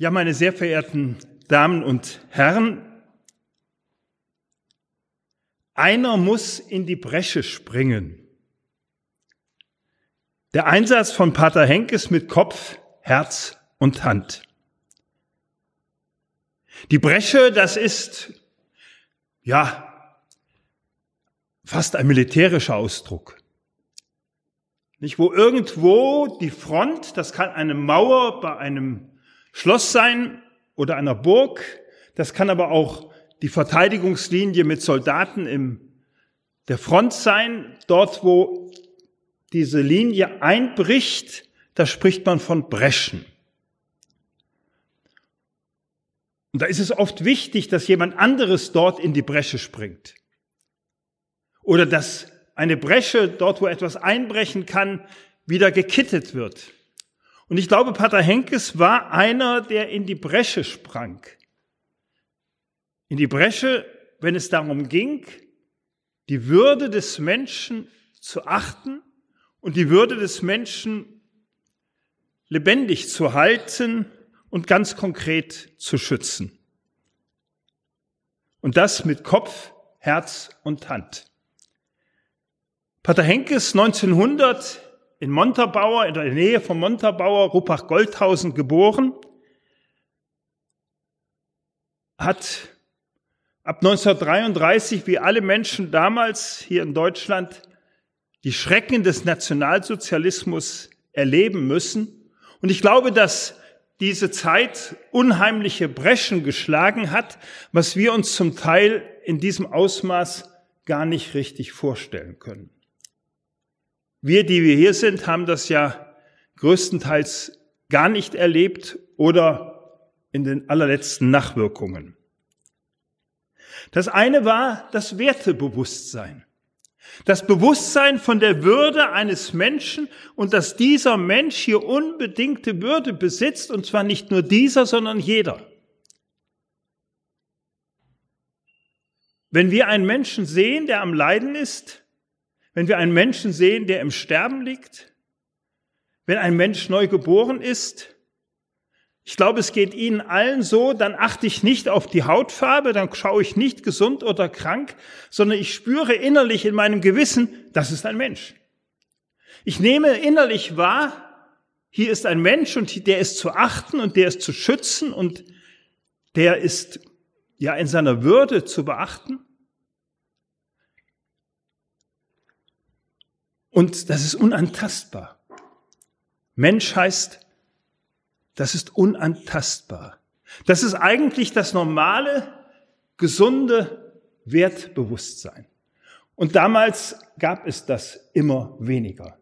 Ja, meine sehr verehrten Damen und Herren, einer muss in die Bresche springen. Der Einsatz von Pater Henkes mit Kopf, Herz und Hand. Die Bresche, das ist, ja, fast ein militärischer Ausdruck. Nicht, wo irgendwo die Front, das kann eine Mauer bei einem Schloss sein oder einer Burg. Das kann aber auch die Verteidigungslinie mit Soldaten im der Front sein. Dort, wo diese Linie einbricht, da spricht man von Breschen. Und da ist es oft wichtig, dass jemand anderes dort in die Bresche springt. Oder dass eine Bresche, dort wo etwas einbrechen kann, wieder gekittet wird. Und ich glaube, Pater Henkes war einer, der in die Bresche sprang. In die Bresche, wenn es darum ging, die Würde des Menschen zu achten und die Würde des Menschen lebendig zu halten und ganz konkret zu schützen. Und das mit Kopf, Herz und Hand. Pater Henkes 1900 in Montabaur, in der Nähe von Montabaur, Ruppach-Goldhausen geboren, hat ab 1933, wie alle Menschen damals hier in Deutschland, die Schrecken des Nationalsozialismus erleben müssen. Und ich glaube, dass diese Zeit unheimliche Breschen geschlagen hat, was wir uns zum Teil in diesem Ausmaß gar nicht richtig vorstellen können. Wir, die wir hier sind, haben das ja größtenteils gar nicht erlebt oder in den allerletzten Nachwirkungen. Das eine war das Wertebewusstsein. Das Bewusstsein von der Würde eines Menschen und dass dieser Mensch hier unbedingte Würde besitzt, und zwar nicht nur dieser, sondern jeder. Wenn wir einen Menschen sehen, der am Leiden ist, wenn wir einen Menschen sehen, der im Sterben liegt, wenn ein Mensch neu geboren ist, ich glaube, es geht Ihnen allen so, dann achte ich nicht auf die Hautfarbe, dann schaue ich nicht gesund oder krank, sondern ich spüre innerlich in meinem Gewissen, das ist ein Mensch. Ich nehme innerlich wahr, hier ist ein Mensch und der ist zu achten und der ist zu schützen und der ist ja in seiner Würde zu beachten. Und das ist unantastbar. Mensch heißt, das ist unantastbar. Das ist eigentlich das normale, gesunde Wertbewusstsein. Und damals gab es das immer weniger.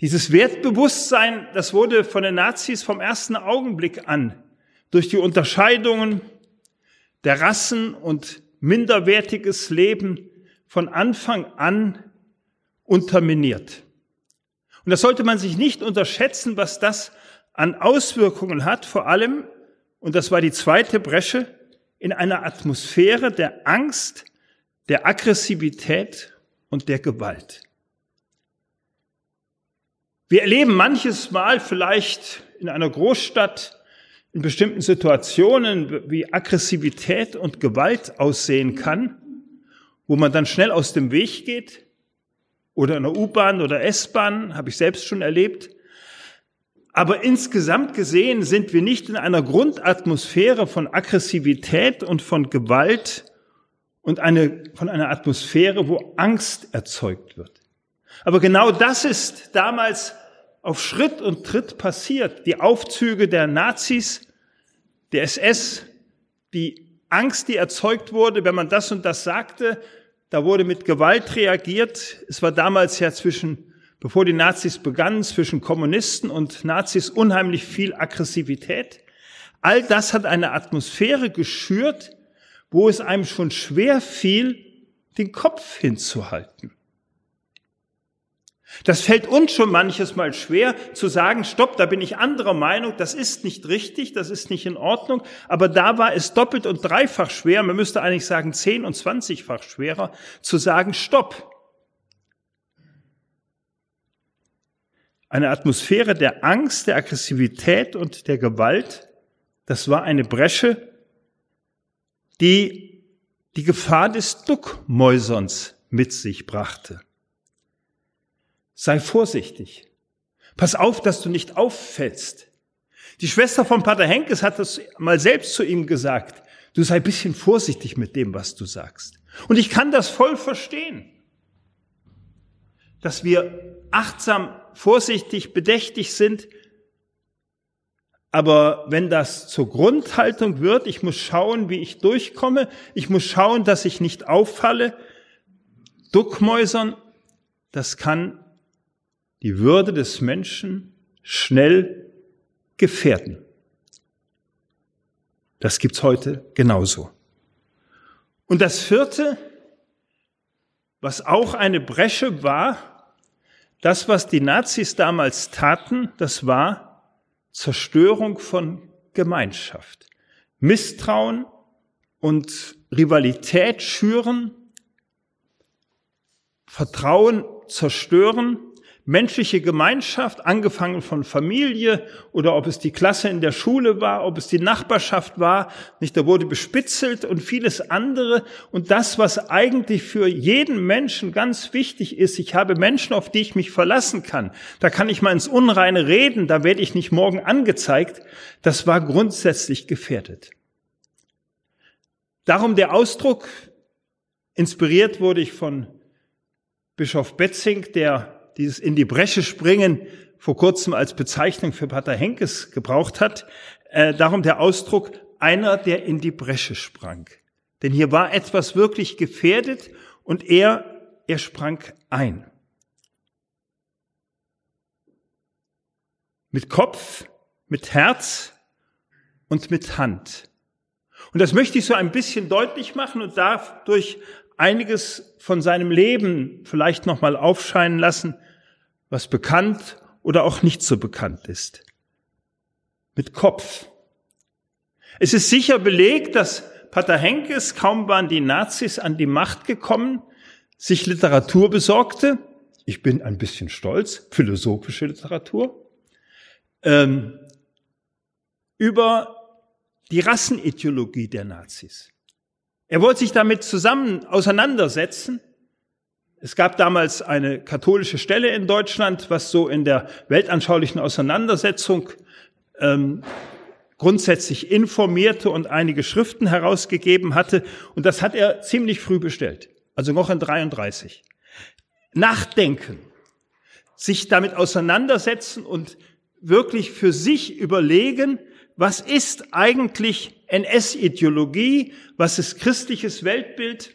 Dieses Wertbewusstsein, das wurde von den Nazis vom ersten Augenblick an durch die Unterscheidungen der Rassen und minderwertiges Leben von Anfang an unterminiert. Und das sollte man sich nicht unterschätzen, was das an Auswirkungen hat, vor allem, und das war die zweite Bresche, in einer Atmosphäre der Angst, der Aggressivität und der Gewalt. Wir erleben manches Mal vielleicht in einer Großstadt in bestimmten Situationen, wie Aggressivität und Gewalt aussehen kann, wo man dann schnell aus dem Weg geht, oder in der U-Bahn oder S-Bahn, habe ich selbst schon erlebt. Aber insgesamt gesehen sind wir nicht in einer Grundatmosphäre von Aggressivität und von Gewalt und eine, von einer Atmosphäre, wo Angst erzeugt wird. Aber genau das ist damals auf Schritt und Tritt passiert. Die Aufzüge der Nazis, der SS, die Angst, die erzeugt wurde, wenn man das und das sagte, da wurde mit Gewalt reagiert. Es war damals ja zwischen, bevor die Nazis begannen, zwischen Kommunisten und Nazis unheimlich viel Aggressivität. All das hat eine Atmosphäre geschürt, wo es einem schon schwer fiel, den Kopf hinzuhalten. Das fällt uns schon manches Mal schwer zu sagen, stopp, da bin ich anderer Meinung, das ist nicht richtig, das ist nicht in Ordnung, aber da war es doppelt und dreifach schwer, man müsste eigentlich sagen zehn und zwanzigfach schwerer, zu sagen, stopp. eine Atmosphäre der Angst, der Aggressivität und der Gewalt. Das war eine Bresche, die die Gefahr des Duckmäuserns mit sich brachte. Sei vorsichtig. Pass auf, dass du nicht auffällst. Die Schwester von Pater Henkes hat das mal selbst zu ihm gesagt. Du sei bisschen vorsichtig mit dem, was du sagst. Und ich kann das voll verstehen, dass wir achtsam, vorsichtig, bedächtig sind. Aber wenn das zur Grundhaltung wird, ich muss schauen, wie ich durchkomme, ich muss schauen, dass ich nicht auffalle, Duckmäusern, das kann die Würde des Menschen schnell gefährden. Das gibt's heute genauso. Und das vierte, was auch eine Bresche war, das, was die Nazis damals taten, das war Zerstörung von Gemeinschaft. Misstrauen und Rivalität schüren, Vertrauen zerstören menschliche Gemeinschaft, angefangen von Familie oder ob es die Klasse in der Schule war, ob es die Nachbarschaft war, nicht, da wurde bespitzelt und vieles andere. Und das, was eigentlich für jeden Menschen ganz wichtig ist, ich habe Menschen, auf die ich mich verlassen kann. Da kann ich mal ins Unreine reden, da werde ich nicht morgen angezeigt. Das war grundsätzlich gefährdet. Darum der Ausdruck, inspiriert wurde ich von Bischof Betzing, der dieses in die Bresche springen vor kurzem als Bezeichnung für Pater Henkes gebraucht hat. Äh, darum der Ausdruck einer, der in die Bresche sprang. Denn hier war etwas wirklich gefährdet und er, er sprang ein. Mit Kopf, mit Herz und mit Hand. Und das möchte ich so ein bisschen deutlich machen und dadurch einiges von seinem Leben vielleicht nochmal aufscheinen lassen, was bekannt oder auch nicht so bekannt ist. Mit Kopf. Es ist sicher belegt, dass Pater Henkes, kaum waren die Nazis an die Macht gekommen, sich Literatur besorgte. Ich bin ein bisschen stolz, philosophische Literatur, ähm, über die Rassenideologie der Nazis. Er wollte sich damit zusammen auseinandersetzen. Es gab damals eine katholische Stelle in Deutschland, was so in der weltanschaulichen Auseinandersetzung ähm, grundsätzlich informierte und einige Schriften herausgegeben hatte. Und das hat er ziemlich früh bestellt, also noch in 33. Nachdenken, sich damit auseinandersetzen und wirklich für sich überlegen, was ist eigentlich NS-Ideologie, was ist christliches Weltbild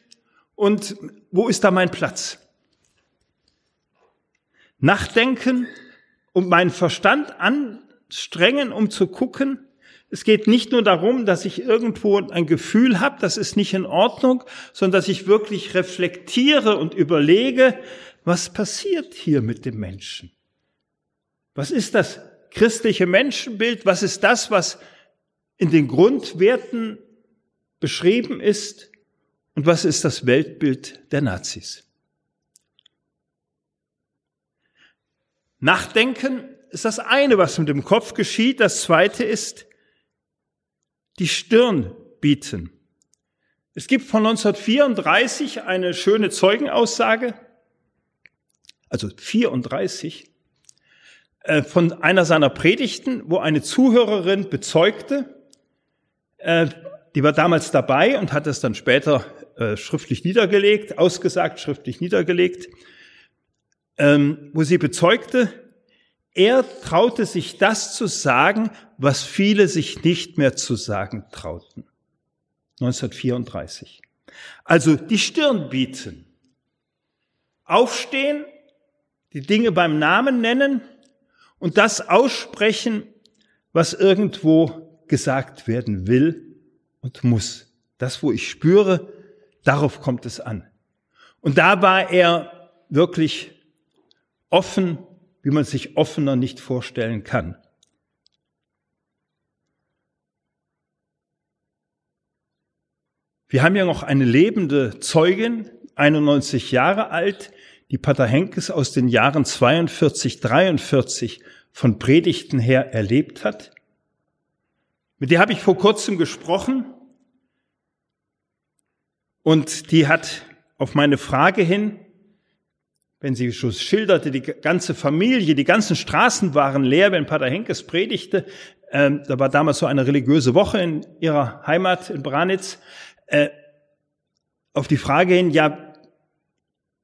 und wo ist da mein Platz? Nachdenken und meinen Verstand anstrengen, um zu gucken, es geht nicht nur darum, dass ich irgendwo ein Gefühl habe, das ist nicht in Ordnung, sondern dass ich wirklich reflektiere und überlege, was passiert hier mit dem Menschen? Was ist das christliche Menschenbild? Was ist das, was in den Grundwerten beschrieben ist? Und was ist das Weltbild der Nazis? Nachdenken ist das eine, was mit dem Kopf geschieht. Das zweite ist die Stirn bieten. Es gibt von 1934 eine schöne Zeugenaussage, also 34, äh, von einer seiner Predigten, wo eine Zuhörerin bezeugte, äh, die war damals dabei und hat es dann später äh, schriftlich niedergelegt, ausgesagt, schriftlich niedergelegt, ähm, wo sie bezeugte, er traute sich das zu sagen, was viele sich nicht mehr zu sagen trauten. 1934. Also die Stirn bieten, aufstehen, die Dinge beim Namen nennen und das aussprechen, was irgendwo gesagt werden will und muss. Das, wo ich spüre, darauf kommt es an. Und da war er wirklich offen, wie man sich offener nicht vorstellen kann. Wir haben ja noch eine lebende Zeugin, 91 Jahre alt, die Pater Henkes aus den Jahren 42, 43 von Predigten her erlebt hat. Mit der habe ich vor kurzem gesprochen und die hat auf meine Frage hin, wenn sie schon schilderte, die ganze Familie, die ganzen Straßen waren leer, wenn Pater Henkes predigte, äh, da war damals so eine religiöse Woche in ihrer Heimat in Branitz, äh, auf die Frage hin, ja,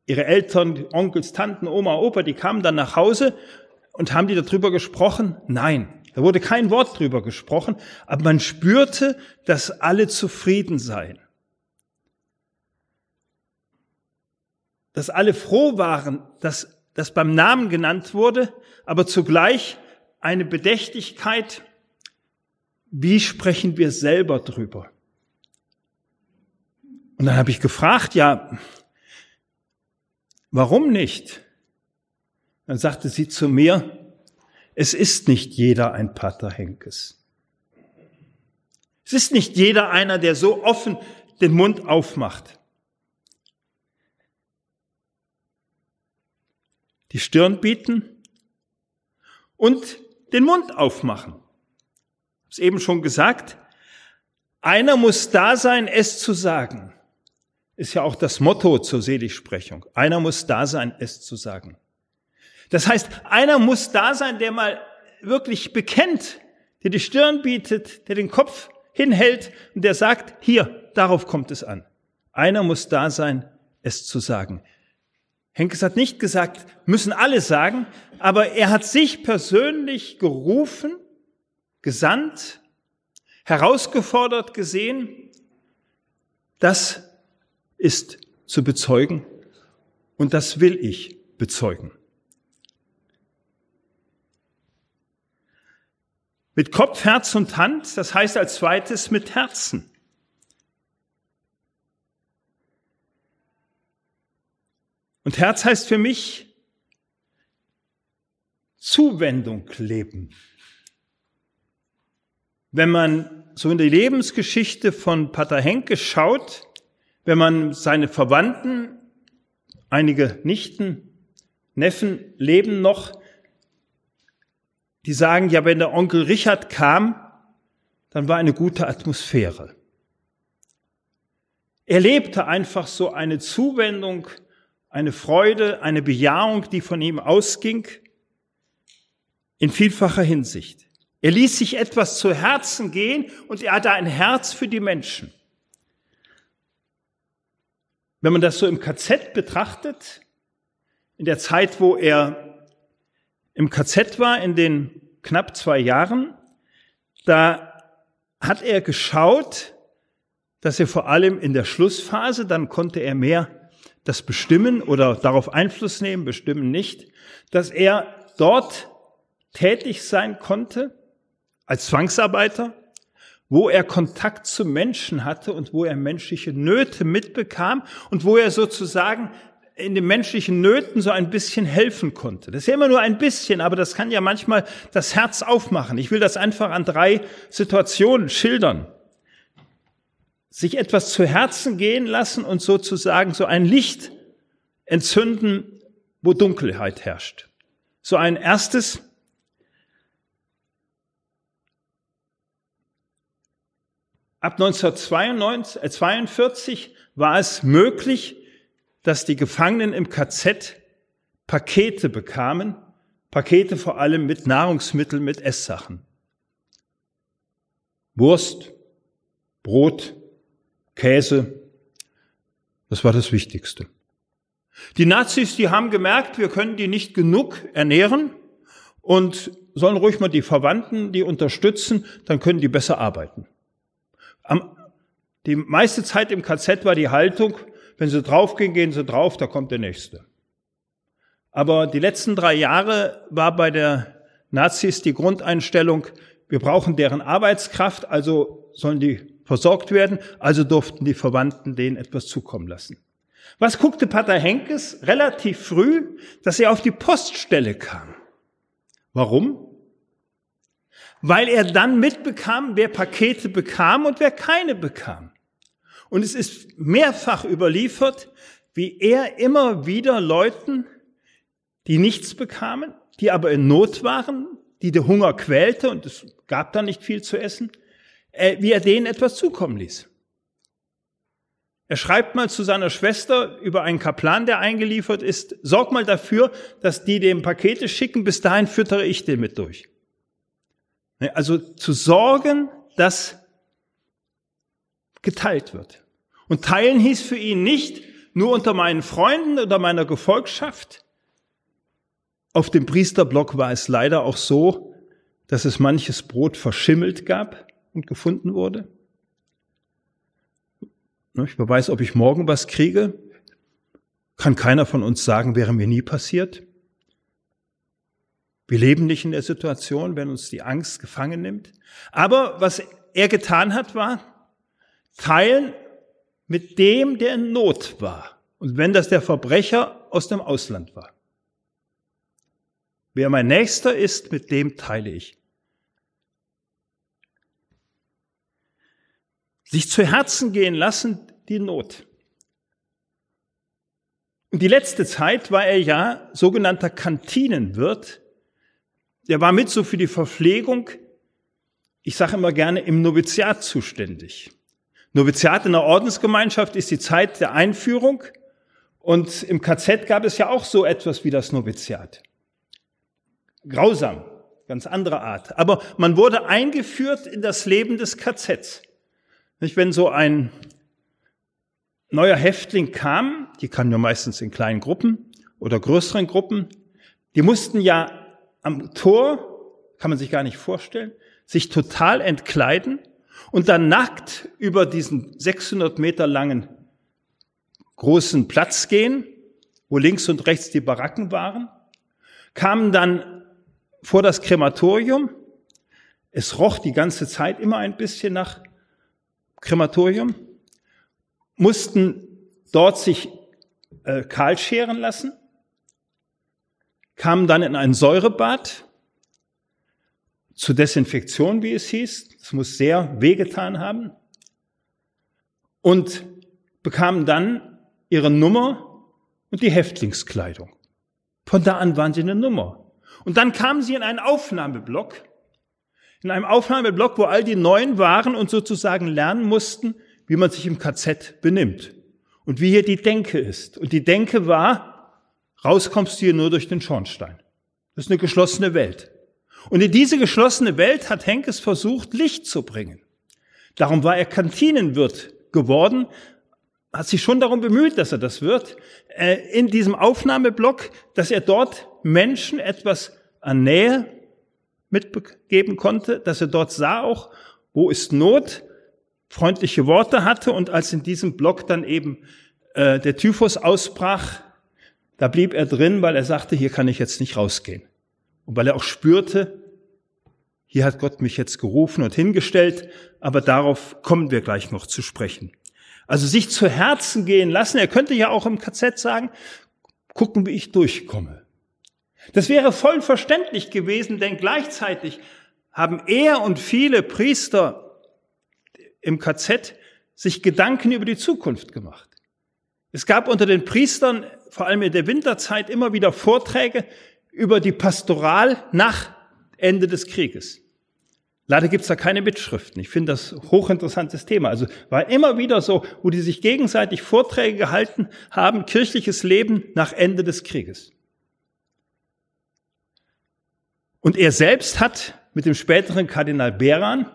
ihre Eltern, Onkels, Tanten, Oma, Opa, die kamen dann nach Hause und haben die darüber gesprochen? Nein, da wurde kein Wort drüber gesprochen, aber man spürte, dass alle zufrieden seien. Dass alle froh waren, dass das beim Namen genannt wurde, aber zugleich eine Bedächtigkeit, wie sprechen wir selber drüber? Und dann habe ich gefragt, ja, warum nicht? Dann sagte sie zu mir, es ist nicht jeder ein Pater Henkes. Es ist nicht jeder einer, der so offen den Mund aufmacht. Die Stirn bieten und den Mund aufmachen. Ich habe es eben schon gesagt. Einer muss da sein, es zu sagen. Ist ja auch das Motto zur Seligsprechung. Einer muss da sein, es zu sagen. Das heißt, einer muss da sein, der mal wirklich bekennt, der die Stirn bietet, der den Kopf hinhält und der sagt, hier, darauf kommt es an. Einer muss da sein, es zu sagen. Henkes hat nicht gesagt, müssen alle sagen, aber er hat sich persönlich gerufen, gesandt, herausgefordert gesehen, das ist zu bezeugen und das will ich bezeugen. Mit Kopf, Herz und Hand, das heißt als zweites mit Herzen. Und Herz heißt für mich Zuwendung leben. Wenn man so in die Lebensgeschichte von Pater Henke schaut, wenn man seine Verwandten, einige Nichten, Neffen leben noch, die sagen, ja, wenn der Onkel Richard kam, dann war eine gute Atmosphäre. Er lebte einfach so eine Zuwendung, eine Freude, eine Bejahung, die von ihm ausging, in vielfacher Hinsicht. Er ließ sich etwas zu Herzen gehen und er hatte ein Herz für die Menschen. Wenn man das so im KZ betrachtet, in der Zeit, wo er im KZ war, in den knapp zwei Jahren, da hat er geschaut, dass er vor allem in der Schlussphase, dann konnte er mehr das bestimmen oder darauf Einfluss nehmen, bestimmen nicht, dass er dort tätig sein konnte als Zwangsarbeiter, wo er Kontakt zu Menschen hatte und wo er menschliche Nöte mitbekam und wo er sozusagen in den menschlichen Nöten so ein bisschen helfen konnte. Das ist ja immer nur ein bisschen, aber das kann ja manchmal das Herz aufmachen. Ich will das einfach an drei Situationen schildern. Sich etwas zu Herzen gehen lassen und sozusagen so ein Licht entzünden, wo Dunkelheit herrscht. So ein erstes, Ab 1942 äh, war es möglich, dass die Gefangenen im KZ Pakete bekamen, Pakete vor allem mit Nahrungsmitteln, mit Esssachen. Wurst, Brot, Käse, das war das Wichtigste. Die Nazis, die haben gemerkt, wir können die nicht genug ernähren und sollen ruhig mal die Verwandten, die unterstützen, dann können die besser arbeiten. Am, die meiste Zeit im KZ war die Haltung, wenn sie draufgehen, gehen sie drauf, da kommt der Nächste. Aber die letzten drei Jahre war bei der Nazis die Grundeinstellung, wir brauchen deren Arbeitskraft, also sollen die versorgt werden, also durften die Verwandten denen etwas zukommen lassen. Was guckte Pater Henkes relativ früh, dass er auf die Poststelle kam? Warum? weil er dann mitbekam, wer Pakete bekam und wer keine bekam. Und es ist mehrfach überliefert, wie er immer wieder Leuten, die nichts bekamen, die aber in Not waren, die der Hunger quälte und es gab da nicht viel zu essen, äh, wie er denen etwas zukommen ließ. Er schreibt mal zu seiner Schwester über einen Kaplan, der eingeliefert ist, sorg mal dafür, dass die dem Pakete schicken, bis dahin füttere ich den mit durch. Also zu sorgen, dass geteilt wird. Und teilen hieß für ihn nicht nur unter meinen Freunden oder meiner Gefolgschaft. Auf dem Priesterblock war es leider auch so, dass es manches Brot verschimmelt gab und gefunden wurde. Ich weiß, ob ich morgen was kriege, kann keiner von uns sagen, wäre mir nie passiert. Wir leben nicht in der Situation, wenn uns die Angst gefangen nimmt. Aber was er getan hat, war teilen mit dem, der in Not war. Und wenn das der Verbrecher aus dem Ausland war. Wer mein Nächster ist, mit dem teile ich. Sich zu Herzen gehen lassen, die Not. Und die letzte Zeit war er ja sogenannter Kantinenwirt. Er war mit so für die Verpflegung, ich sage immer gerne, im Noviziat zuständig. Noviziat in der Ordensgemeinschaft ist die Zeit der Einführung und im KZ gab es ja auch so etwas wie das Noviziat. Grausam, ganz andere Art. Aber man wurde eingeführt in das Leben des KZs. Nicht, wenn so ein neuer Häftling kam, die kamen ja meistens in kleinen Gruppen oder größeren Gruppen, die mussten ja am Tor, kann man sich gar nicht vorstellen, sich total entkleiden und dann nackt über diesen 600 Meter langen großen Platz gehen, wo links und rechts die Baracken waren, kamen dann vor das Krematorium. Es roch die ganze Zeit immer ein bisschen nach Krematorium, mussten dort sich äh, kahl scheren lassen, kamen dann in ein Säurebad zur Desinfektion, wie es hieß. Es muss sehr wehgetan haben. Und bekamen dann ihre Nummer und die Häftlingskleidung. Von da an waren sie eine Nummer. Und dann kamen sie in einen Aufnahmeblock, in einem Aufnahmeblock, wo all die Neuen waren und sozusagen lernen mussten, wie man sich im KZ benimmt und wie hier die Denke ist. Und die Denke war, rauskommst du hier nur durch den Schornstein. Das ist eine geschlossene Welt. Und in diese geschlossene Welt hat Henkes versucht, Licht zu bringen. Darum war er Kantinenwirt geworden, hat sich schon darum bemüht, dass er das wird, äh, in diesem Aufnahmeblock, dass er dort Menschen etwas an Nähe mitgeben konnte, dass er dort sah auch, wo ist Not, freundliche Worte hatte und als in diesem Block dann eben äh, der Typhus ausbrach, da blieb er drin, weil er sagte, hier kann ich jetzt nicht rausgehen. Und weil er auch spürte, hier hat Gott mich jetzt gerufen und hingestellt, aber darauf kommen wir gleich noch zu sprechen. Also sich zu Herzen gehen lassen. Er könnte ja auch im KZ sagen, gucken, wie ich durchkomme. Das wäre voll verständlich gewesen, denn gleichzeitig haben er und viele Priester im KZ sich Gedanken über die Zukunft gemacht. Es gab unter den Priestern, vor allem in der Winterzeit, immer wieder Vorträge über die Pastoral nach Ende des Krieges. Leider gibt's da keine Mitschriften. Ich finde das hochinteressantes Thema. Also war immer wieder so, wo die sich gegenseitig Vorträge gehalten haben, kirchliches Leben nach Ende des Krieges. Und er selbst hat mit dem späteren Kardinal Beran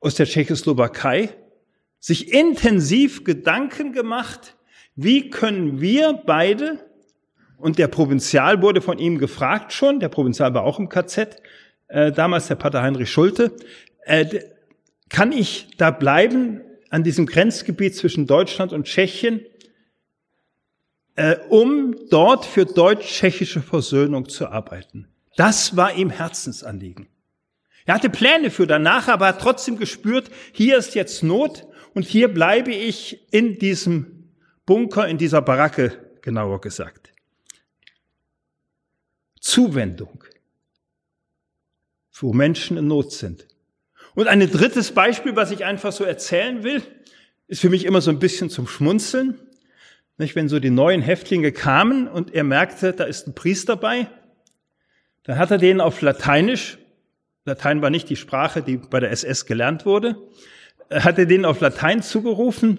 aus der Tschechoslowakei sich intensiv Gedanken gemacht, wie können wir beide, und der Provinzial wurde von ihm gefragt schon, der Provinzial war auch im KZ, äh, damals der Pater Heinrich Schulte, äh, kann ich da bleiben an diesem Grenzgebiet zwischen Deutschland und Tschechien, äh, um dort für deutsch-tschechische Versöhnung zu arbeiten. Das war ihm Herzensanliegen. Er hatte Pläne für danach, aber hat trotzdem gespürt, hier ist jetzt Not und hier bleibe ich in diesem Bunker, in dieser Baracke, genauer gesagt. Zuwendung wo Menschen in Not sind. Und ein drittes Beispiel, was ich einfach so erzählen will, ist für mich immer so ein bisschen zum Schmunzeln. Nicht, wenn so die neuen Häftlinge kamen und er merkte, da ist ein Priester bei, dann hat er denen auf Lateinisch, Latein war nicht die Sprache, die bei der SS gelernt wurde, hat er denen auf Latein zugerufen,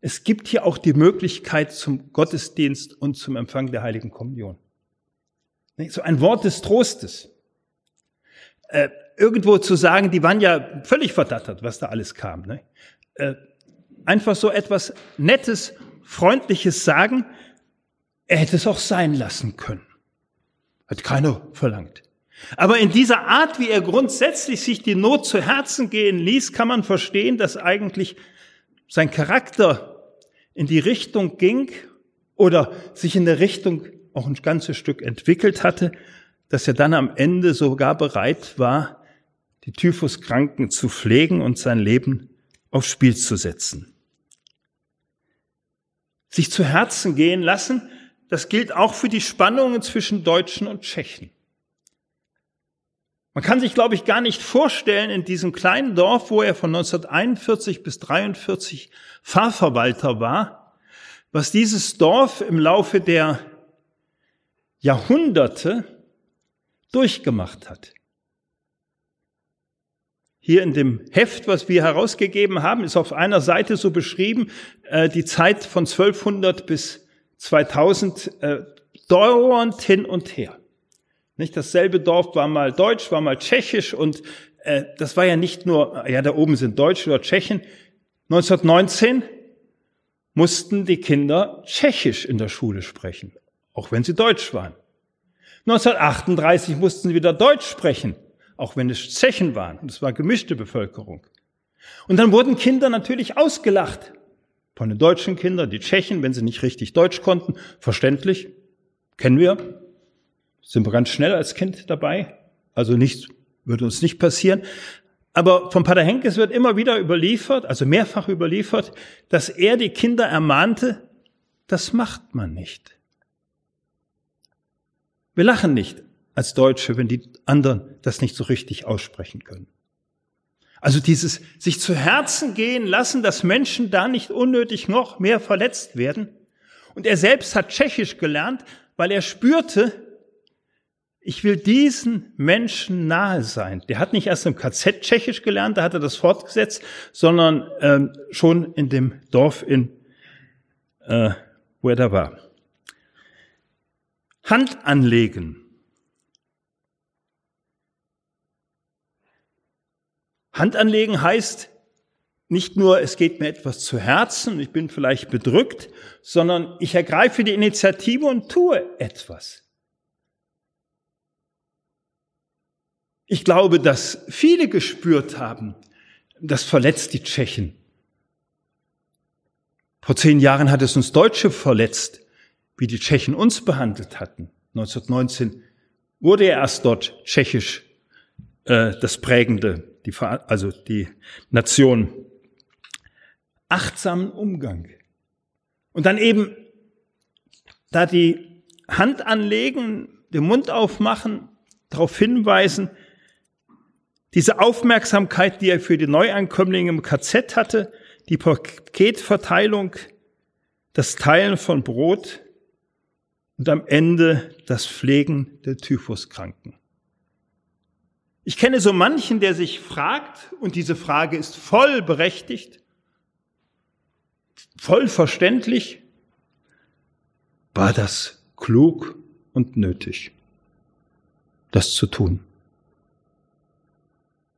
es gibt hier auch die Möglichkeit zum Gottesdienst und zum Empfang der Heiligen Kommunion. So ein Wort des Trostes. Äh, irgendwo zu sagen, die waren ja völlig verdattert, was da alles kam. Ne? Äh, einfach so etwas Nettes, Freundliches sagen, er hätte es auch sein lassen können. Hat keiner verlangt. Aber in dieser Art, wie er grundsätzlich sich die Not zu Herzen gehen ließ, kann man verstehen, dass eigentlich sein Charakter in die Richtung ging oder sich in der Richtung auch ein ganzes Stück entwickelt hatte, dass er dann am Ende sogar bereit war, die Typhuskranken zu pflegen und sein Leben aufs Spiel zu setzen. Sich zu Herzen gehen lassen, das gilt auch für die Spannungen zwischen Deutschen und Tschechen. Man kann sich, glaube ich, gar nicht vorstellen, in diesem kleinen Dorf, wo er von 1941 bis 1943 Pfarrverwalter war, was dieses Dorf im Laufe der Jahrhunderte durchgemacht hat. Hier in dem Heft, was wir herausgegeben haben, ist auf einer Seite so beschrieben, äh, die Zeit von 1200 bis 2000 äh, dauernd hin und her. Nicht dasselbe Dorf war mal deutsch, war mal tschechisch und äh, das war ja nicht nur, ja, da oben sind Deutsche oder Tschechen. 1919 mussten die Kinder Tschechisch in der Schule sprechen, auch wenn sie Deutsch waren. 1938 mussten sie wieder Deutsch sprechen, auch wenn es Tschechen waren. Und es war gemischte Bevölkerung. Und dann wurden Kinder natürlich ausgelacht. Von den deutschen Kindern, die Tschechen, wenn sie nicht richtig Deutsch konnten, verständlich, kennen wir, sind wir ganz schnell als Kind dabei. Also nichts würde uns nicht passieren. Aber von Pater Henkes wird immer wieder überliefert, also mehrfach überliefert, dass er die Kinder ermahnte, das macht man nicht. Wir lachen nicht als Deutsche, wenn die anderen das nicht so richtig aussprechen können. Also dieses sich zu Herzen gehen lassen, dass Menschen da nicht unnötig noch mehr verletzt werden. Und er selbst hat Tschechisch gelernt, weil er spürte, ich will diesen Menschen nahe sein. Der hat nicht erst im KZ Tschechisch gelernt, da hat er das fortgesetzt, sondern ähm, schon in dem Dorf, in, äh, wo er da war. Hand anlegen. Hand anlegen heißt nicht nur, es geht mir etwas zu Herzen, ich bin vielleicht bedrückt, sondern ich ergreife die Initiative und tue etwas. Ich glaube, dass viele gespürt haben, das verletzt die Tschechen. Vor zehn Jahren hat es uns Deutsche verletzt, wie die Tschechen uns behandelt hatten. 1919 wurde ja erst dort Tschechisch äh, das prägende, die, also die Nation. Achtsamen Umgang. Und dann eben da die Hand anlegen, den Mund aufmachen, darauf hinweisen, diese Aufmerksamkeit, die er für die Neuankömmlinge im KZ hatte, die Paketverteilung, das Teilen von Brot und am Ende das Pflegen der Typhuskranken. Ich kenne so manchen, der sich fragt, und diese Frage ist voll berechtigt, voll verständlich, war das klug und nötig, das zu tun?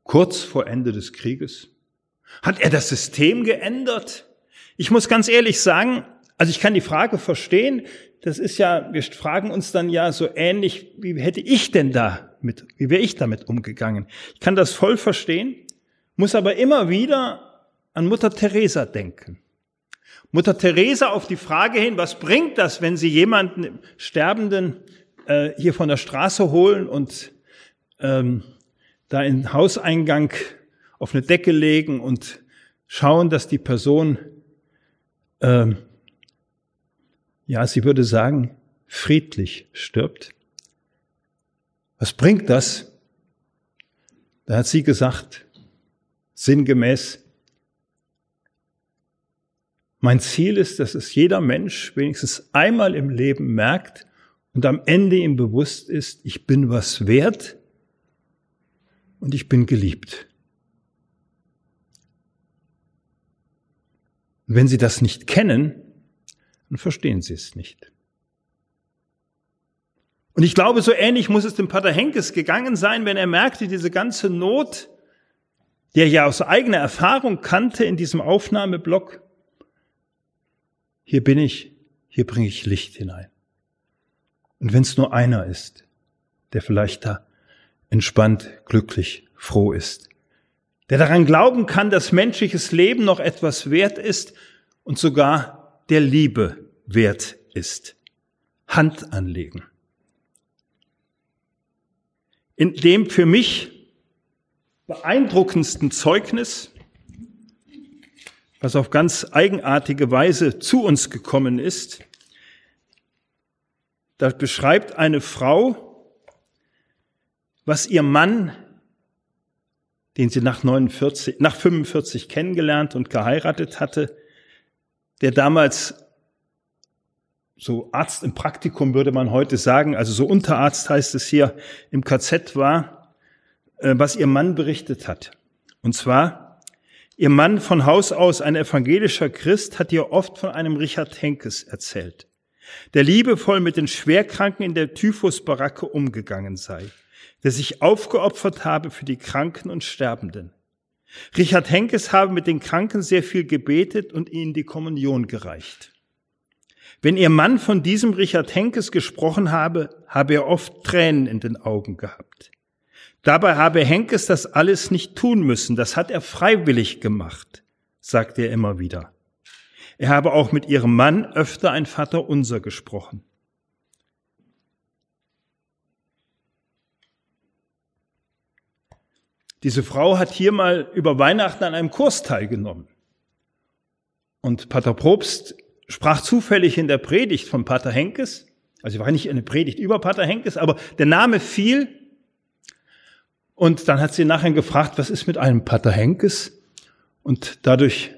kurz vor Ende des Krieges? Hat er das System geändert? Ich muss ganz ehrlich sagen, also ich kann die Frage verstehen. Das ist ja, wir fragen uns dann ja so ähnlich, wie hätte ich denn da mit, wie wäre ich damit umgegangen? Ich kann das voll verstehen, muss aber immer wieder an Mutter Teresa denken. Mutter Teresa auf die Frage hin, was bringt das, wenn Sie jemanden Sterbenden äh, hier von der Straße holen und ähm, da in den Hauseingang auf eine Decke legen und schauen, dass die Person, ähm, ja, sie würde sagen, friedlich stirbt. Was bringt das? Da hat sie gesagt, sinngemäß, Mein Ziel ist, dass es jeder Mensch wenigstens einmal im Leben merkt und am Ende ihm bewusst ist, ich bin was wert und ich bin geliebt. Und wenn Sie das nicht kennen, dann verstehen Sie es nicht. Und ich glaube, so ähnlich muss es dem Pater Henkes gegangen sein, wenn er merkte, diese ganze Not, die er ja aus eigener Erfahrung kannte in diesem Aufnahmeblock, hier bin ich, hier bringe ich Licht hinein. Und wenn es nur einer ist, der vielleicht da entspannt, glücklich, froh ist, der daran glauben kann, dass menschliches Leben noch etwas wert ist und sogar der Liebe wert ist. Hand anlegen. In dem für mich beeindruckendsten Zeugnis, was auf ganz eigenartige Weise zu uns gekommen ist, da beschreibt eine Frau, was ihr Mann, den sie nach 49, nach 45 kennengelernt und geheiratet hatte, der damals so Arzt im Praktikum würde man heute sagen, also so Unterarzt heißt es hier im KZ war, äh, was ihr Mann berichtet hat. Und zwar, ihr Mann von Haus aus, ein evangelischer Christ, hat ihr oft von einem Richard Henkes erzählt, der liebevoll mit den Schwerkranken in der Typhusbaracke umgegangen sei, der sich aufgeopfert habe für die Kranken und Sterbenden. Richard Henkes habe mit den Kranken sehr viel gebetet und ihnen die Kommunion gereicht. Wenn ihr Mann von diesem Richard Henkes gesprochen habe, habe er oft Tränen in den Augen gehabt. Dabei habe Henkes das alles nicht tun müssen, das hat er freiwillig gemacht, sagte er immer wieder. Er habe auch mit ihrem Mann öfter ein Vater unser gesprochen. Diese Frau hat hier mal über Weihnachten an einem Kurs teilgenommen. Und Pater Probst sprach zufällig in der Predigt von Pater Henkes, also war nicht eine Predigt über Pater Henkes, aber der Name fiel. Und dann hat sie nachher gefragt, was ist mit einem Pater Henkes? Und dadurch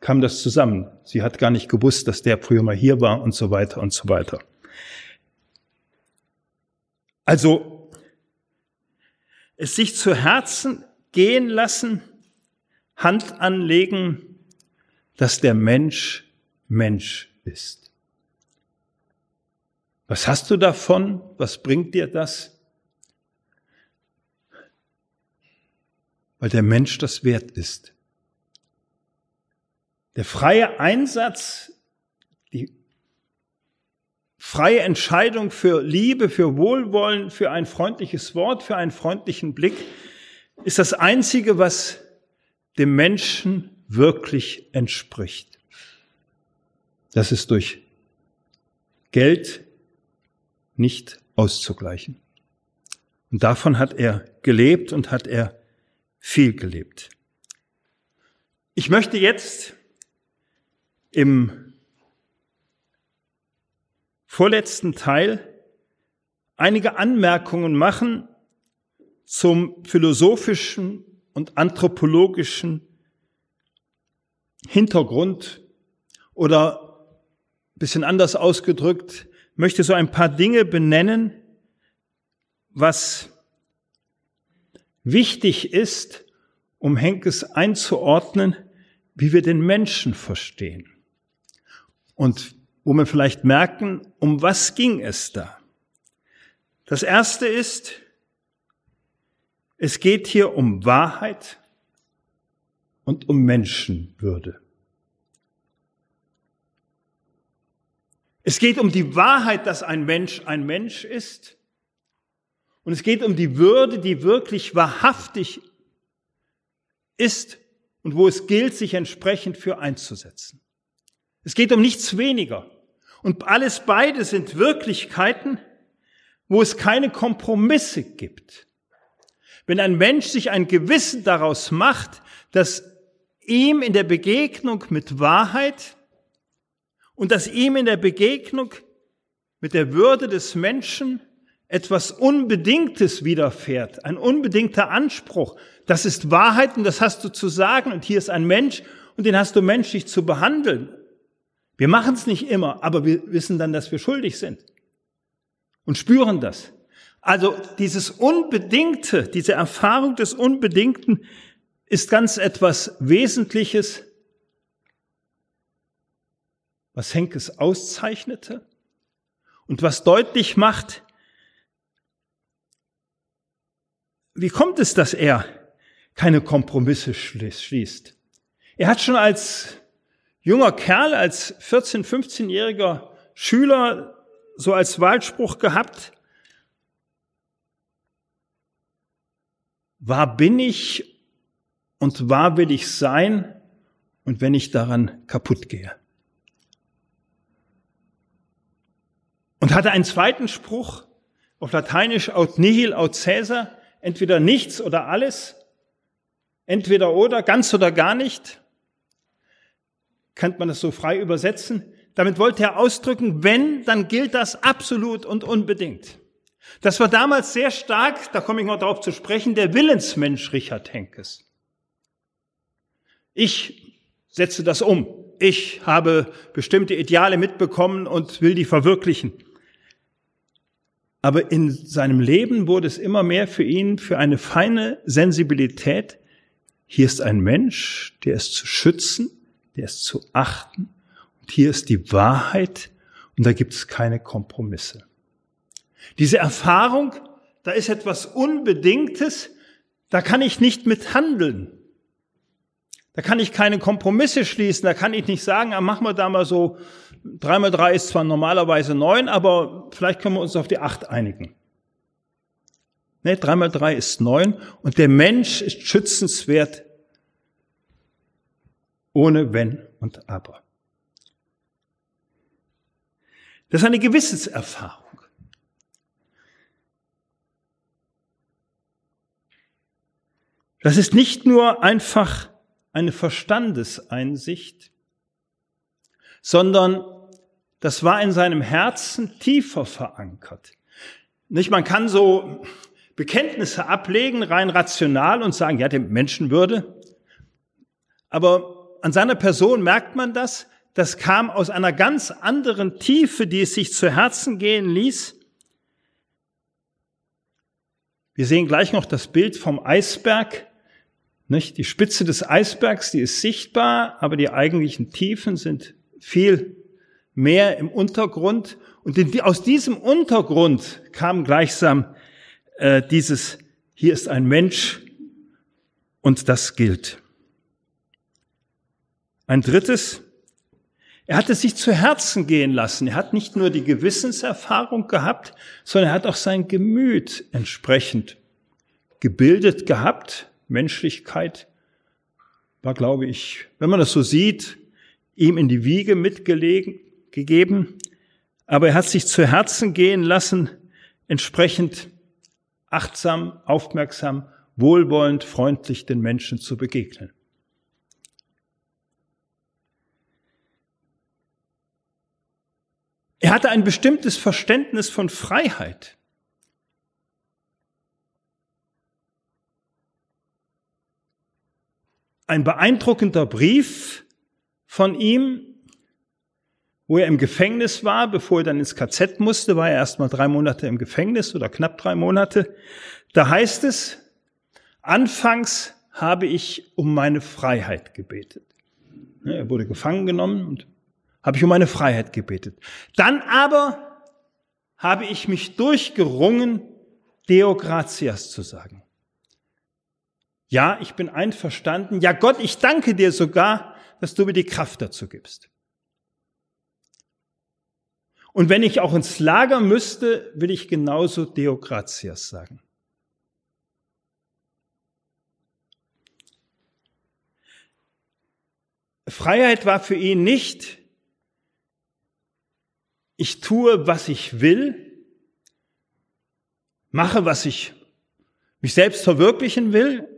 kam das zusammen. Sie hat gar nicht gewusst, dass der früher mal hier war und so weiter und so weiter. Also es sich zu Herzen gehen lassen, Hand anlegen, dass der Mensch Mensch ist. Was hast du davon? Was bringt dir das? Weil der Mensch das wert ist. Der freie Einsatz, die freie Entscheidung für Liebe, für Wohlwollen, für ein freundliches Wort, für einen freundlichen Blick ist das Einzige, was dem Menschen wirklich entspricht. Das ist durch Geld nicht auszugleichen. Und davon hat er gelebt und hat er viel gelebt. Ich möchte jetzt im vorletzten Teil einige Anmerkungen machen zum philosophischen und anthropologischen Hintergrund oder bisschen anders ausgedrückt, möchte so ein paar Dinge benennen, was wichtig ist, um Henkes einzuordnen, wie wir den Menschen verstehen. Und wo wir vielleicht merken, um was ging es da? Das erste ist, es geht hier um Wahrheit und um Menschenwürde. Es geht um die Wahrheit, dass ein Mensch ein Mensch ist. Und es geht um die Würde, die wirklich wahrhaftig ist und wo es gilt, sich entsprechend für einzusetzen. Es geht um nichts weniger. Und alles beide sind Wirklichkeiten, wo es keine Kompromisse gibt. Wenn ein Mensch sich ein Gewissen daraus macht, dass ihm in der Begegnung mit Wahrheit und dass ihm in der Begegnung mit der Würde des Menschen etwas Unbedingtes widerfährt, ein unbedingter Anspruch. Das ist Wahrheit und das hast du zu sagen und hier ist ein Mensch und den hast du menschlich zu behandeln Wir machen es nicht immer, aber wir wissen dann, dass wir schuldig sind und spüren das. Also dieses Unbedingte, diese Erfahrung des Unbedingten ist ganz etwas Wesentliches, was Henkes auszeichnete und was deutlich macht, wie kommt es, dass er keine Kompromisse schließt? Er hat schon als junger Kerl, als 14-, 15-jähriger Schüler so als Wahlspruch gehabt, wahr bin ich und wahr will ich sein und wenn ich daran kaputt gehe. Und hatte einen zweiten Spruch auf Lateinisch, aut nihil, aut Caesar, entweder nichts oder alles, entweder oder, ganz oder gar nicht. Kann man das so frei übersetzen? Damit wollte er ausdrücken, wenn, dann gilt das absolut und unbedingt. Das war damals sehr stark, da komme ich noch darauf zu sprechen, der Willensmensch Richard Henkes. Ich setze das um. Ich habe bestimmte Ideale mitbekommen und will die verwirklichen. Aber in seinem Leben wurde es immer mehr für ihn, für eine feine Sensibilität. Hier ist ein Mensch, der ist zu schützen, der ist zu achten. Und hier ist die Wahrheit und da gibt es keine Kompromisse. Diese Erfahrung, da ist etwas Unbedingtes, da kann ich nicht mit handeln. Da kann ich keine Kompromisse schließen, da kann ich nicht sagen, ah, machen wir da mal so Drei mal drei ist zwar normalerweise neun, aber vielleicht können wir uns auf die acht einigen. Ne, drei mal drei ist neun und der Mensch ist schützenswert ohne Wenn und Aber. Das ist eine Gewissenserfahrung. Das ist nicht nur einfach eine Verstandeseinsicht, sondern das war in seinem Herzen tiefer verankert. Nicht, man kann so Bekenntnisse ablegen, rein rational und sagen, ja, dem Menschenwürde. Aber an seiner Person merkt man das. Das kam aus einer ganz anderen Tiefe, die es sich zu Herzen gehen ließ. Wir sehen gleich noch das Bild vom Eisberg. Nicht? Die Spitze des Eisbergs, die ist sichtbar, aber die eigentlichen Tiefen sind viel mehr im Untergrund. Und aus diesem Untergrund kam gleichsam äh, dieses, hier ist ein Mensch und das gilt. Ein drittes, er hat es sich zu Herzen gehen lassen. Er hat nicht nur die Gewissenserfahrung gehabt, sondern er hat auch sein Gemüt entsprechend gebildet gehabt. Menschlichkeit war, glaube ich, wenn man das so sieht, ihm in die Wiege mitgegeben, aber er hat sich zu Herzen gehen lassen, entsprechend achtsam, aufmerksam, wohlwollend, freundlich den Menschen zu begegnen. Er hatte ein bestimmtes Verständnis von Freiheit. Ein beeindruckender Brief von ihm, wo er im Gefängnis war, bevor er dann ins KZ musste, war er erst mal drei Monate im Gefängnis oder knapp drei Monate. Da heißt es, anfangs habe ich um meine Freiheit gebetet. Er wurde gefangen genommen und habe ich um meine Freiheit gebetet. Dann aber habe ich mich durchgerungen, Deo gratias zu sagen. Ja, ich bin einverstanden. Ja, Gott, ich danke dir sogar, dass du mir die Kraft dazu gibst. Und wenn ich auch ins Lager müsste, will ich genauso Deo gratias sagen. Freiheit war für ihn nicht, ich tue, was ich will, mache, was ich mich selbst verwirklichen will,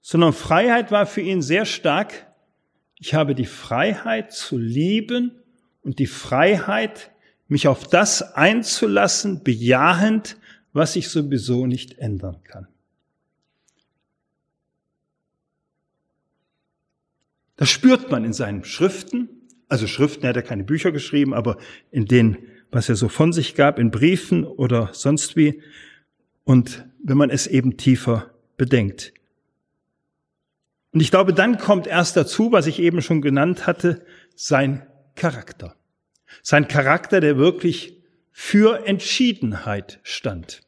sondern Freiheit war für ihn sehr stark, ich habe die Freiheit zu lieben und die Freiheit, mich auf das einzulassen, bejahend, was ich sowieso nicht ändern kann. Das spürt man in seinen Schriften, Also Schriften, er hat er keine Bücher geschrieben, aber in denen, was er so von sich gab, in Briefen oder sonst wie. Und wenn man es eben tiefer bedenkt. Und ich glaube, dann kommt erst dazu, was ich eben schon genannt hatte, sein Charakter. Sein Charakter, der wirklich für Entschiedenheit stand.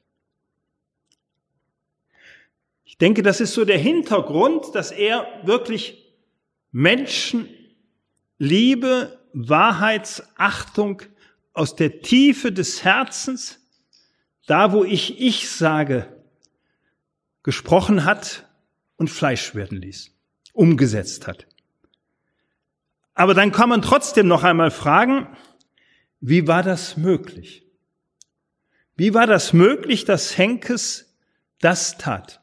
Ich denke, das ist so der Hintergrund, dass er wirklich Menschenliebe, Wahrheitsachtung aus der Tiefe des Herzens, da wo ich ich sage, gesprochen hat und Fleisch werden ließ, umgesetzt hat. Aber dann kann man trotzdem noch einmal fragen, wie war das möglich? Wie war das möglich, dass Henkes das tat?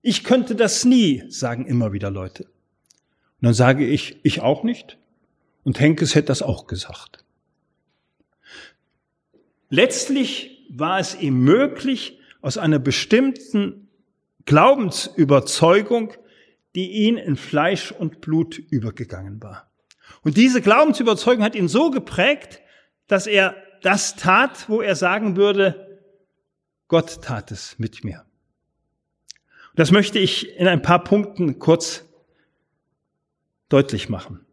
Ich könnte das nie, sagen immer wieder Leute. Und dann sage ich, ich auch nicht. Und Henkes hätte das auch gesagt. Letztlich war es ihm möglich, aus einer bestimmten Glaubensüberzeugung, die ihn in Fleisch und Blut übergegangen war. Und diese Glaubensüberzeugung hat ihn so geprägt, dass er das tat, wo er sagen würde, Gott tat es mit mir. Das möchte ich in ein paar Punkten kurz deutlich machen.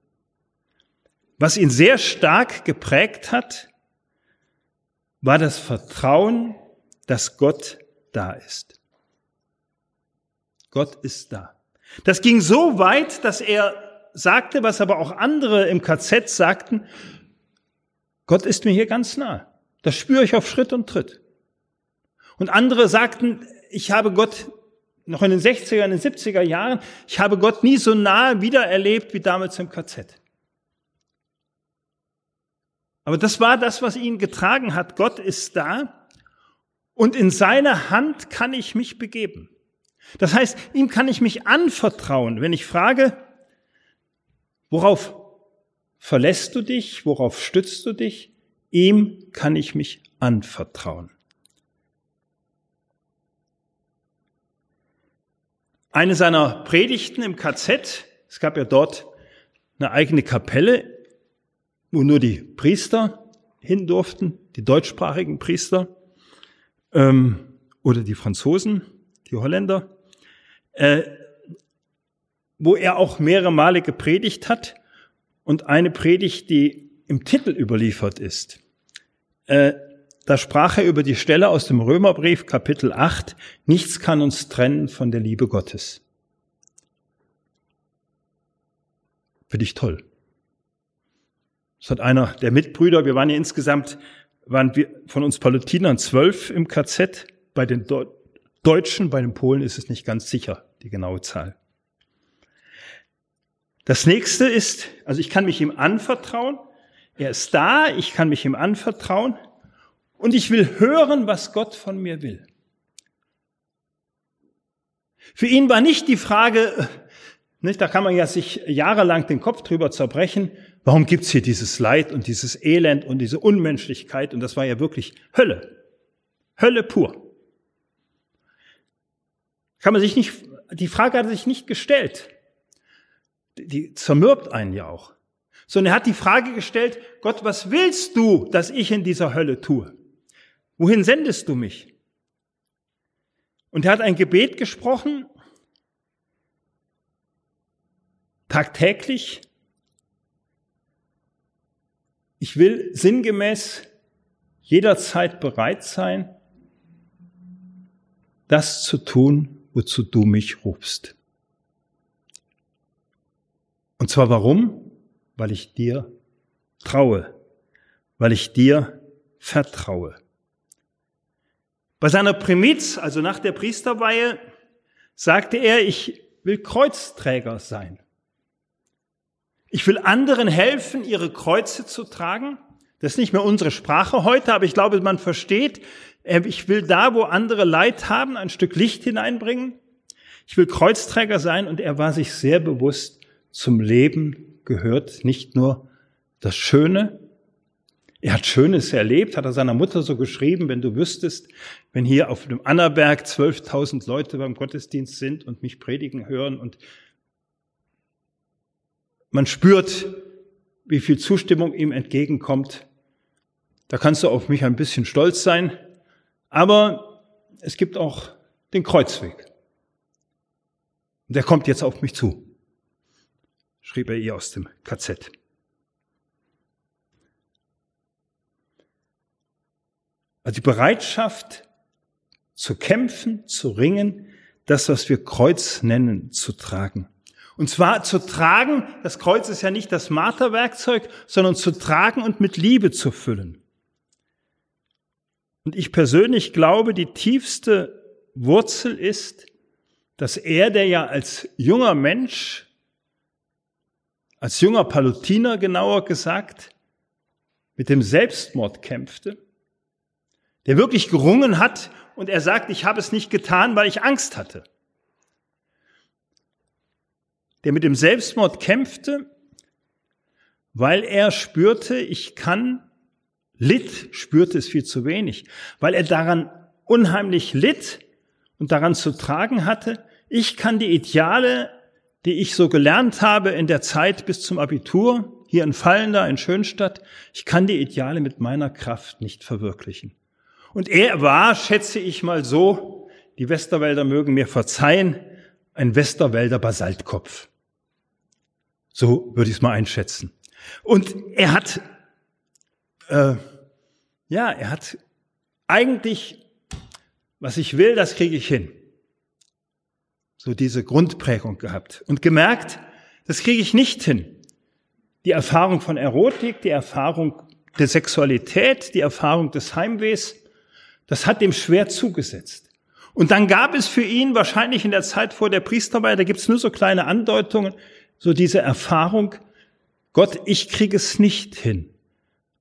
Was ihn sehr stark geprägt hat, war das Vertrauen, dass Gott da ist. Gott ist da. Das ging so weit, dass er sagte, was aber auch andere im KZ sagten, Gott ist mir hier ganz nah. Das spüre ich auf Schritt und Tritt. Und andere sagten, ich habe Gott noch in den 60er, in den 70er Jahren, ich habe Gott nie so nahe wiedererlebt wie damals im KZ. Aber das war das, was ihn getragen hat. Gott ist da und in seine Hand kann ich mich begeben. Das heißt, ihm kann ich mich anvertrauen, wenn ich frage, worauf verlässt du dich, worauf stützt du dich? Ihm kann ich mich anvertrauen. Eine seiner Predigten im KZ, es gab ja dort eine eigene Kapelle, wo nur die Priester hin durften, die deutschsprachigen Priester ähm, oder die Franzosen, die Holländer, äh, wo er auch mehrere Male gepredigt hat und eine Predigt, die im Titel überliefert ist. Äh, da sprach er über die Stelle aus dem Römerbrief Kapitel 8, nichts kann uns trennen von der Liebe Gottes. Finde ich toll. Das hat einer der Mitbrüder, wir waren ja insgesamt, waren wir von uns Palutinern zwölf im KZ, bei den Deutschen, bei den Polen ist es nicht ganz sicher, die genaue Zahl. Das nächste ist, also ich kann mich ihm anvertrauen, er ist da, ich kann mich ihm anvertrauen und ich will hören, was Gott von mir will. Für ihn war nicht die Frage, nicht, da kann man ja sich jahrelang den Kopf drüber zerbrechen, warum gibt's hier dieses Leid und dieses Elend und diese Unmenschlichkeit und das war ja wirklich Hölle. Hölle pur. Kann man sich nicht, die Frage hat er sich nicht gestellt. Die zermürbt einen ja auch. Sondern er hat die Frage gestellt, Gott, was willst du, dass ich in dieser Hölle tue? Wohin sendest du mich? Und er hat ein Gebet gesprochen, tagtäglich. Ich will sinngemäß jederzeit bereit sein, das zu tun, wozu du mich rufst. Und zwar warum? Weil ich dir traue, weil ich dir vertraue. Bei seiner Primiz, also nach der Priesterweihe, sagte er, ich will Kreuzträger sein. Ich will anderen helfen, ihre Kreuze zu tragen. Das ist nicht mehr unsere Sprache heute, aber ich glaube, man versteht, äh, ich will da, wo andere Leid haben, ein Stück Licht hineinbringen. Ich will Kreuzträger sein und er war sich sehr bewusst, zum Leben gehört nicht nur das Schöne. Er hat Schönes erlebt, hat er seiner Mutter so geschrieben, wenn du wüsstest, wenn hier auf dem Annaberg 12.000 Leute beim Gottesdienst sind und mich predigen hören und man spürt, wie viel Zustimmung ihm entgegenkommt. Da kannst du auf mich ein bisschen stolz sein. Aber es gibt auch den Kreuzweg. Der kommt jetzt auf mich zu, schrieb er ihr aus dem KZ. Also die Bereitschaft zu kämpfen, zu ringen, das, was wir Kreuz nennen, zu tragen. Und zwar zu tragen, das Kreuz ist ja nicht das Marterwerkzeug, sondern zu tragen und mit Liebe zu füllen. Und ich persönlich glaube, die tiefste Wurzel ist, dass er, der ja als junger Mensch, als junger Palutiner genauer gesagt, mit dem Selbstmord kämpfte, der wirklich gerungen hat und er sagt, ich habe es nicht getan, weil ich Angst hatte der mit dem Selbstmord kämpfte, weil er spürte, ich kann, litt, spürte es viel zu wenig, weil er daran unheimlich litt und daran zu tragen hatte, ich kann die Ideale, die ich so gelernt habe in der Zeit bis zum Abitur, hier in Fallender, in Schönstadt, ich kann die Ideale mit meiner Kraft nicht verwirklichen. Und er war, schätze ich mal so, die Westerwälder mögen mir verzeihen, ein Westerwälder Basaltkopf. So würde ich es mal einschätzen. Und er hat, äh, ja, er hat eigentlich, was ich will, das kriege ich hin. So diese Grundprägung gehabt und gemerkt, das kriege ich nicht hin. Die Erfahrung von Erotik, die Erfahrung der Sexualität, die Erfahrung des Heimwehs, das hat dem schwer zugesetzt. Und dann gab es für ihn wahrscheinlich in der Zeit vor der Priesterweihe, da gibt es nur so kleine Andeutungen, so diese Erfahrung, Gott, ich kriege es nicht hin,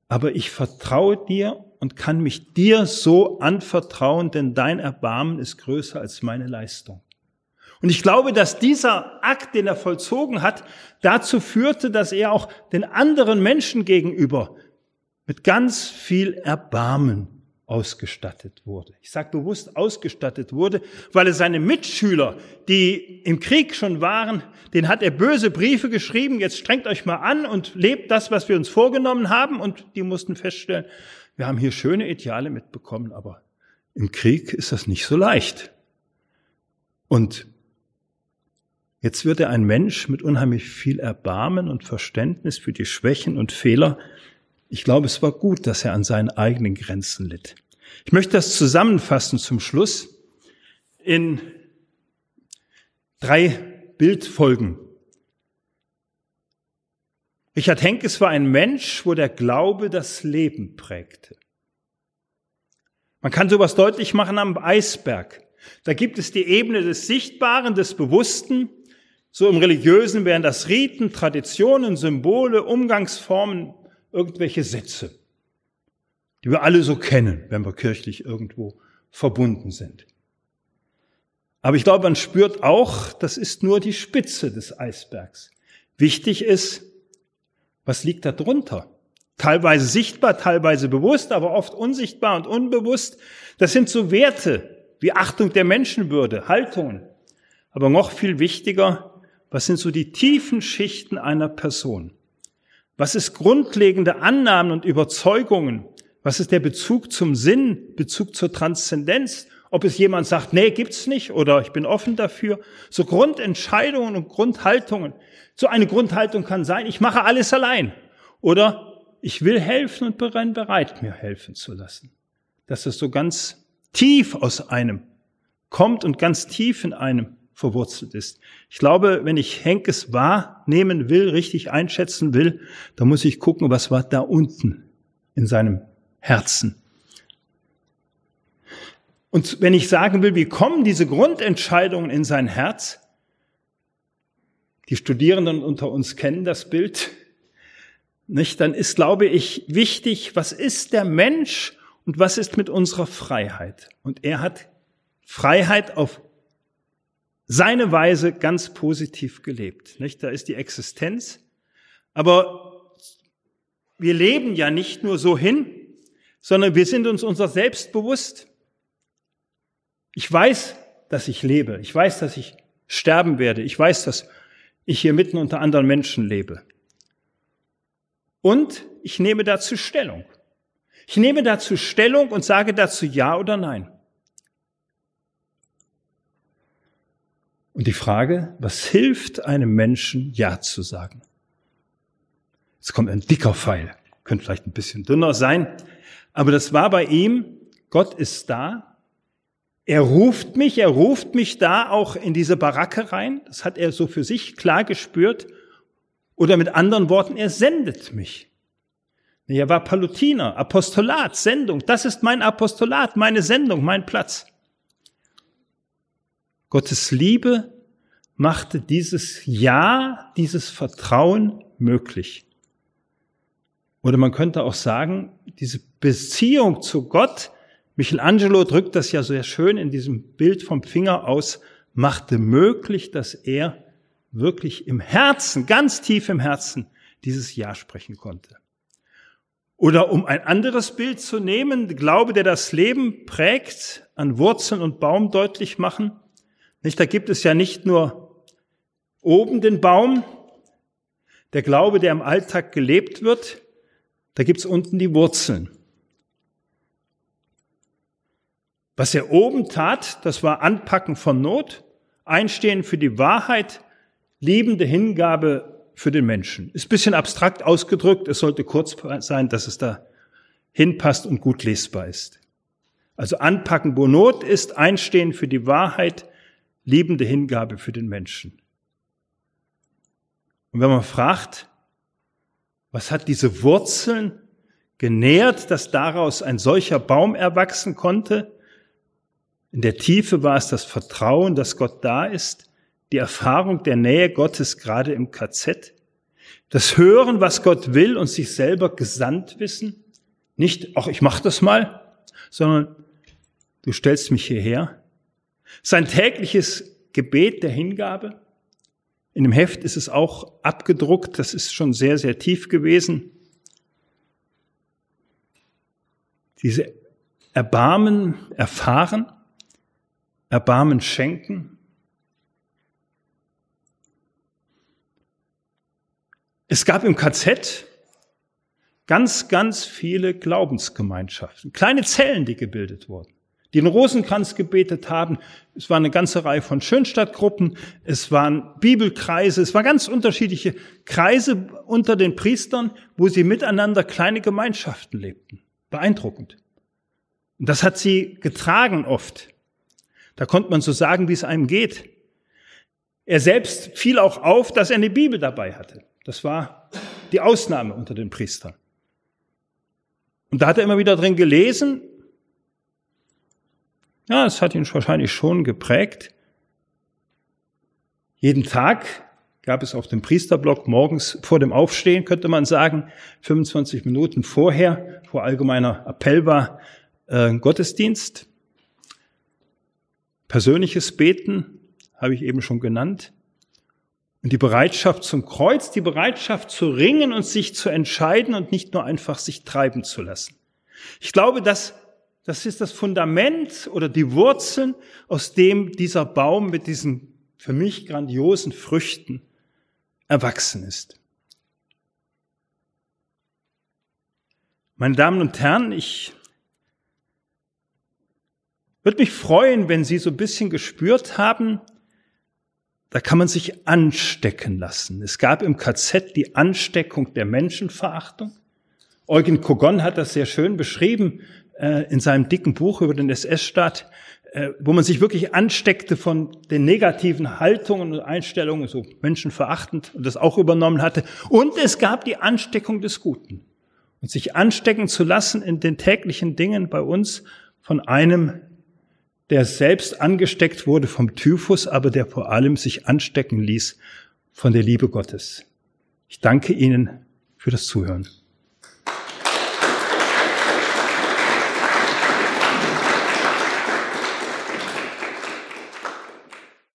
aber ich vertraue dir und kann mich dir so anvertrauen, denn dein Erbarmen ist größer als meine Leistung. Und ich glaube, dass dieser Akt, den er vollzogen hat, dazu führte, dass er auch den anderen Menschen gegenüber mit ganz viel Erbarmen ausgestattet wurde. Ich sage bewusst ausgestattet wurde, weil er seine Mitschüler, die im Krieg schon waren, den hat er böse Briefe geschrieben, jetzt strengt euch mal an und lebt das, was wir uns vorgenommen haben. Und die mussten feststellen, wir haben hier schöne Ideale mitbekommen, aber im Krieg ist das nicht so leicht. Und jetzt wird er ein Mensch mit unheimlich viel Erbarmen und Verständnis für die Schwächen und Fehler ich glaube, es war gut, dass er an seinen eigenen Grenzen litt. Ich möchte das zusammenfassen zum Schluss in drei Bildfolgen. Richard Henkes war ein Mensch, wo der Glaube das Leben prägte. Man kann sowas deutlich machen am Eisberg. Da gibt es die Ebene des Sichtbaren, des Bewussten. So im Religiösen wären das Riten, Traditionen, Symbole, Umgangsformen, irgendwelche Sätze, die wir alle so kennen, wenn wir kirchlich irgendwo verbunden sind. Aber ich glaube, man spürt auch, das ist nur die Spitze des Eisbergs. Wichtig ist, was liegt da drunter? Teilweise sichtbar, teilweise bewusst, aber oft unsichtbar und unbewusst. Das sind so Werte wie Achtung der Menschenwürde, Haltungen. Aber noch viel wichtiger, was sind so die tiefen Schichten einer Person? Was ist grundlegende Annahmen und Überzeugungen? Was ist der Bezug zum Sinn, Bezug zur Transzendenz? Ob es jemand sagt, nee, gibt's nicht oder ich bin offen dafür. So Grundentscheidungen und Grundhaltungen. So eine Grundhaltung kann sein, ich mache alles allein. Oder ich will helfen und bin bereit, mir helfen zu lassen. Dass es so ganz tief aus einem kommt und ganz tief in einem verwurzelt ist. Ich glaube, wenn ich Henkes wahrnehmen will, richtig einschätzen will, dann muss ich gucken, was war da unten in seinem Herzen. Und wenn ich sagen will, wie kommen diese Grundentscheidungen in sein Herz, die Studierenden unter uns kennen das Bild, nicht, dann ist, glaube ich, wichtig, was ist der Mensch und was ist mit unserer Freiheit? Und er hat Freiheit auf seine Weise ganz positiv gelebt. Nicht? Da ist die Existenz. Aber wir leben ja nicht nur so hin, sondern wir sind uns unser Selbst bewusst. Ich weiß, dass ich lebe. Ich weiß, dass ich sterben werde. Ich weiß, dass ich hier mitten unter anderen Menschen lebe. und ich nehme dazu Stellung. Ich nehme dazu Stellung und sage dazu Ja oder Nein. Und die Frage, was hilft einem Menschen, Ja zu sagen? Jetzt kommt ein dicker Pfeil, könnte vielleicht ein bisschen dünner sein, aber das war bei ihm, Gott ist da, er ruft mich, er ruft mich da auch in diese Baracke rein, das hat er so für sich klar gespürt, oder mit anderen Worten, er sendet mich. Er war Palutiner, Apostolat, Sendung, das ist mein Apostolat, meine Sendung, mein Platz. Gottes Liebe machte dieses Ja, dieses Vertrauen möglich. Oder man könnte auch sagen, diese Beziehung zu Gott, Michelangelo drückt das ja sehr schön in diesem Bild vom Finger aus, machte möglich, dass er wirklich im Herzen, ganz tief im Herzen, dieses Ja sprechen konnte. Oder um ein anderes Bild zu nehmen, Glaube, der das Leben prägt, an Wurzeln und Baum deutlich machen, nicht, da gibt es ja nicht nur oben den Baum, der Glaube, der im Alltag gelebt wird, da gibt es unten die Wurzeln. Was er oben tat, das war Anpacken von Not, Einstehen für die Wahrheit, liebende Hingabe für den Menschen. Ist ein bisschen abstrakt ausgedrückt, es sollte kurz sein, dass es da hinpasst und gut lesbar ist. Also anpacken, wo Not ist, einstehen für die Wahrheit, liebende Hingabe für den Menschen. Und wenn man fragt, was hat diese Wurzeln genährt, dass daraus ein solcher Baum erwachsen konnte? In der Tiefe war es das Vertrauen, dass Gott da ist, die Erfahrung der Nähe Gottes gerade im KZ, das Hören, was Gott will und sich selber gesandt wissen, nicht, ach, ich mach das mal, sondern du stellst mich hierher, sein tägliches Gebet der Hingabe. In dem Heft ist es auch abgedruckt, das ist schon sehr, sehr tief gewesen. Diese Erbarmen erfahren, Erbarmen schenken. Es gab im KZ ganz, ganz viele Glaubensgemeinschaften, kleine Zellen, die gebildet wurden die den Rosenkranz gebetet haben. Es war eine ganze Reihe von Schönstadtgruppen, es waren Bibelkreise, es waren ganz unterschiedliche Kreise unter den Priestern, wo sie miteinander kleine Gemeinschaften lebten. Beeindruckend. Und das hat sie getragen oft. Da konnte man so sagen, wie es einem geht. Er selbst fiel auch auf, dass er eine Bibel dabei hatte. Das war die Ausnahme unter den Priestern. Und da hat er immer wieder drin gelesen ja, es hat ihn wahrscheinlich schon geprägt. Jeden Tag gab es auf dem Priesterblock morgens vor dem Aufstehen, könnte man sagen, 25 Minuten vorher, vor allgemeiner Appell war, äh, Gottesdienst. Persönliches Beten habe ich eben schon genannt. Und die Bereitschaft zum Kreuz, die Bereitschaft zu ringen und sich zu entscheiden und nicht nur einfach sich treiben zu lassen. Ich glaube, dass das ist das Fundament oder die Wurzeln, aus dem dieser Baum mit diesen für mich grandiosen Früchten erwachsen ist. Meine Damen und Herren, ich würde mich freuen, wenn Sie so ein bisschen gespürt haben, da kann man sich anstecken lassen. Es gab im KZ die Ansteckung der Menschenverachtung. Eugen Kogon hat das sehr schön beschrieben, äh, in seinem dicken Buch über den SS-Staat, äh, wo man sich wirklich ansteckte von den negativen Haltungen und Einstellungen, so menschenverachtend, und das auch übernommen hatte. Und es gab die Ansteckung des Guten. Und sich anstecken zu lassen in den täglichen Dingen bei uns von einem, der selbst angesteckt wurde vom Typhus, aber der vor allem sich anstecken ließ von der Liebe Gottes. Ich danke Ihnen für das Zuhören.